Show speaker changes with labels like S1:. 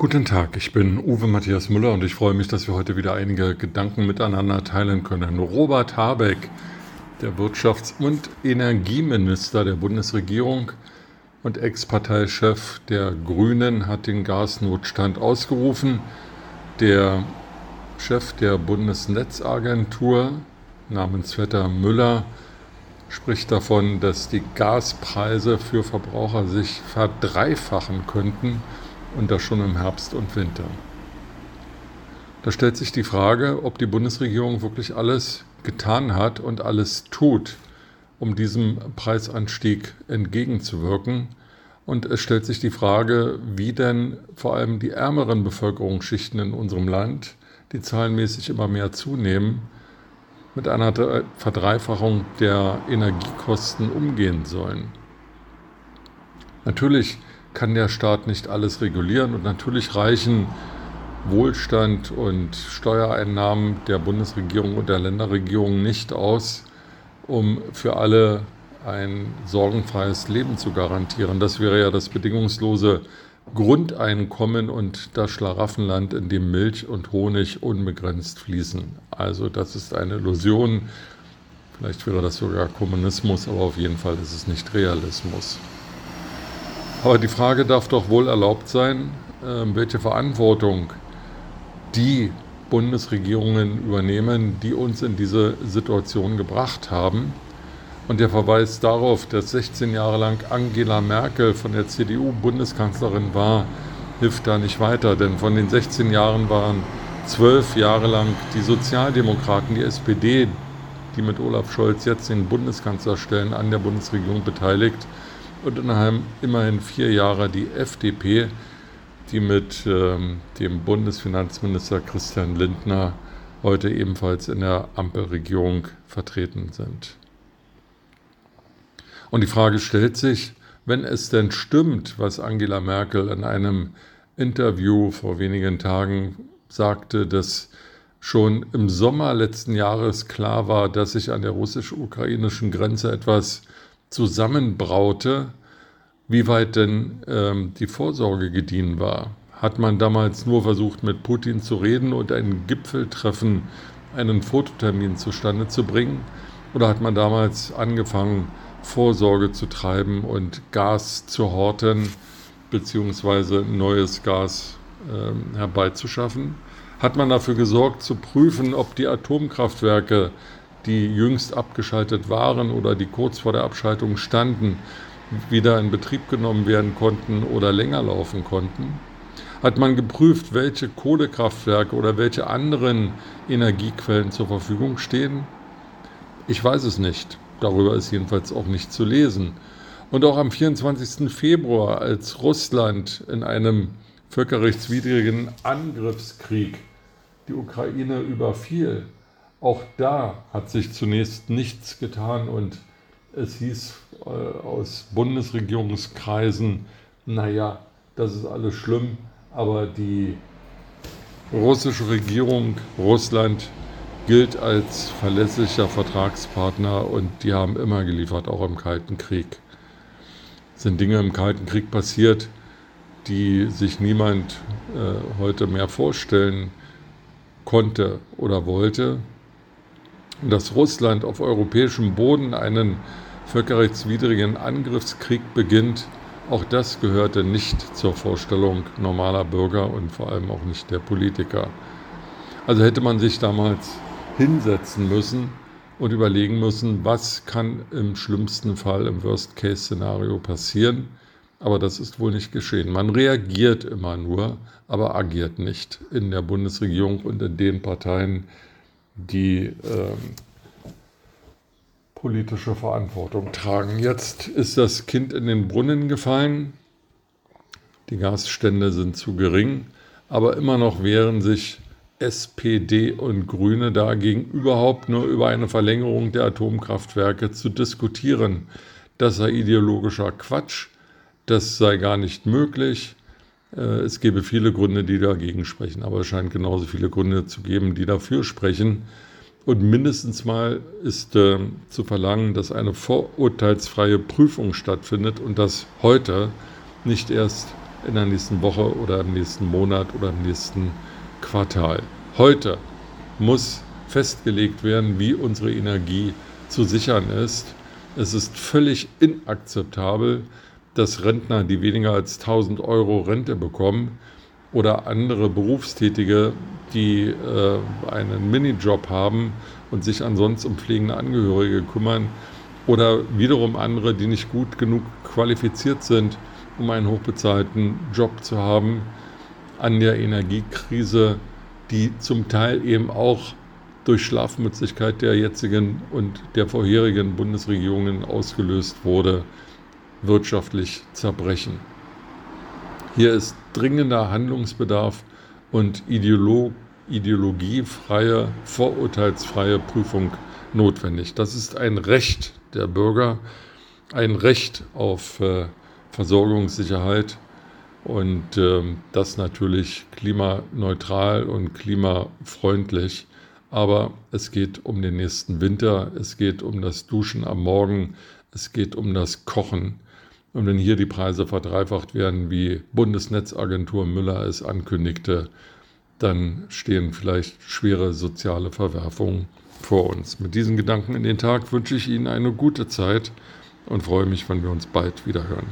S1: Guten Tag, ich bin Uwe Matthias Müller und ich freue mich, dass wir heute wieder einige Gedanken miteinander teilen können. Robert Habeck, der Wirtschafts- und Energieminister der Bundesregierung und Ex-Parteichef der Grünen, hat den Gasnotstand ausgerufen. Der Chef der Bundesnetzagentur namens Vetter Müller spricht davon, dass die Gaspreise für Verbraucher sich verdreifachen könnten und das schon im Herbst und Winter. Da stellt sich die Frage, ob die Bundesregierung wirklich alles getan hat und alles tut, um diesem Preisanstieg entgegenzuwirken. Und es stellt sich die Frage, wie denn vor allem die ärmeren Bevölkerungsschichten in unserem Land, die zahlenmäßig immer mehr zunehmen, mit einer Verdreifachung der Energiekosten umgehen sollen. Natürlich kann der Staat nicht alles regulieren und natürlich reichen Wohlstand und Steuereinnahmen der Bundesregierung und der Länderregierung nicht aus, um für alle ein sorgenfreies Leben zu garantieren. Das wäre ja das bedingungslose Grundeinkommen und das Schlaraffenland, in dem Milch und Honig unbegrenzt fließen. Also das ist eine Illusion. Vielleicht wäre das sogar Kommunismus, aber auf jeden Fall ist es nicht Realismus. Aber die Frage darf doch wohl erlaubt sein, ähm, welche Verantwortung die Bundesregierungen übernehmen, die uns in diese Situation gebracht haben. Und der Verweis darauf, dass 16 Jahre lang Angela Merkel von der CDU Bundeskanzlerin war, hilft da nicht weiter. Denn von den 16 Jahren waren zwölf Jahre lang die Sozialdemokraten, die SPD, die mit Olaf Scholz jetzt den Bundeskanzler stellen, an der Bundesregierung beteiligt und innerhalb immerhin vier Jahre die FDP, die mit ähm, dem Bundesfinanzminister Christian Lindner heute ebenfalls in der Ampelregierung vertreten sind. Und die Frage stellt sich, wenn es denn stimmt, was Angela Merkel in einem Interview vor wenigen Tagen sagte, dass schon im Sommer letzten Jahres klar war, dass sich an der russisch-ukrainischen Grenze etwas zusammenbraute, wie weit denn ähm, die Vorsorge gediehen war. Hat man damals nur versucht, mit Putin zu reden und ein Gipfeltreffen, einen Fototermin zustande zu bringen? Oder hat man damals angefangen, Vorsorge zu treiben und Gas zu horten, beziehungsweise neues Gas äh, herbeizuschaffen? Hat man dafür gesorgt, zu prüfen, ob die Atomkraftwerke die jüngst abgeschaltet waren oder die kurz vor der Abschaltung standen, wieder in Betrieb genommen werden konnten oder länger laufen konnten? Hat man geprüft, welche Kohlekraftwerke oder welche anderen Energiequellen zur Verfügung stehen? Ich weiß es nicht. Darüber ist jedenfalls auch nicht zu lesen. Und auch am 24. Februar, als Russland in einem völkerrechtswidrigen Angriffskrieg die Ukraine überfiel, auch da hat sich zunächst nichts getan und es hieß äh, aus Bundesregierungskreisen, naja, das ist alles schlimm, aber die russische Regierung, Russland, gilt als verlässlicher Vertragspartner und die haben immer geliefert, auch im Kalten Krieg. Es sind Dinge im Kalten Krieg passiert, die sich niemand äh, heute mehr vorstellen konnte oder wollte dass Russland auf europäischem Boden einen völkerrechtswidrigen Angriffskrieg beginnt, auch das gehörte nicht zur Vorstellung normaler Bürger und vor allem auch nicht der Politiker. Also hätte man sich damals hinsetzen müssen und überlegen müssen, was kann im schlimmsten Fall, im Worst-Case-Szenario passieren. Aber das ist wohl nicht geschehen. Man reagiert immer nur, aber agiert nicht in der Bundesregierung und in den Parteien, die äh, politische Verantwortung tragen. Jetzt ist das Kind in den Brunnen gefallen. Die Gasstände sind zu gering, aber immer noch wehren sich SPD und Grüne dagegen, überhaupt nur über eine Verlängerung der Atomkraftwerke zu diskutieren. Das sei ideologischer Quatsch, das sei gar nicht möglich. Äh, es gäbe viele Gründe, die dagegen sprechen, aber es scheint genauso viele Gründe zu geben, die dafür sprechen. Und mindestens mal ist äh, zu verlangen, dass eine vorurteilsfreie Prüfung stattfindet und das heute, nicht erst in der nächsten Woche oder im nächsten Monat oder im nächsten Quartal. Heute muss festgelegt werden, wie unsere Energie zu sichern ist. Es ist völlig inakzeptabel, dass Rentner, die weniger als 1000 Euro Rente bekommen, oder andere Berufstätige, die äh, einen Minijob haben und sich ansonsten um pflegende Angehörige kümmern, oder wiederum andere, die nicht gut genug qualifiziert sind, um einen hochbezahlten Job zu haben, an der Energiekrise, die zum Teil eben auch durch Schlafmützigkeit der jetzigen und der vorherigen Bundesregierungen ausgelöst wurde, wirtschaftlich zerbrechen. Hier ist dringender Handlungsbedarf und Ideolo ideologiefreie, vorurteilsfreie Prüfung notwendig. Das ist ein Recht der Bürger, ein Recht auf äh, Versorgungssicherheit und äh, das natürlich klimaneutral und klimafreundlich. Aber es geht um den nächsten Winter, es geht um das Duschen am Morgen, es geht um das Kochen. Und wenn hier die Preise verdreifacht werden, wie Bundesnetzagentur Müller es ankündigte, dann stehen vielleicht schwere soziale Verwerfungen vor uns. Mit diesen Gedanken in den Tag wünsche ich Ihnen eine gute Zeit und freue mich, wenn wir uns bald wieder hören.